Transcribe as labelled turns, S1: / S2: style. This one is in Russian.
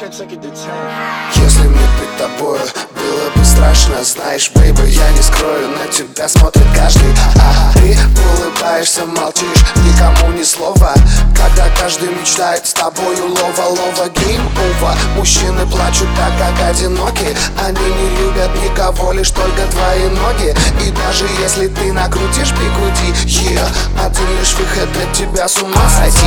S1: Если мне быть тобою было бы страшно Знаешь, бейби, я не скрою, на тебя смотрит каждый. А Ты улыбаешься, молчишь, никому ни слова. Когда каждый мечтает с тобою лова-лова Гейм over, мужчины плачут так, как одиноки. Они не любят никого, лишь только твои ноги. И даже если ты накрутишь бигуди, yeah. Один лишь выход для тебя с ума сойти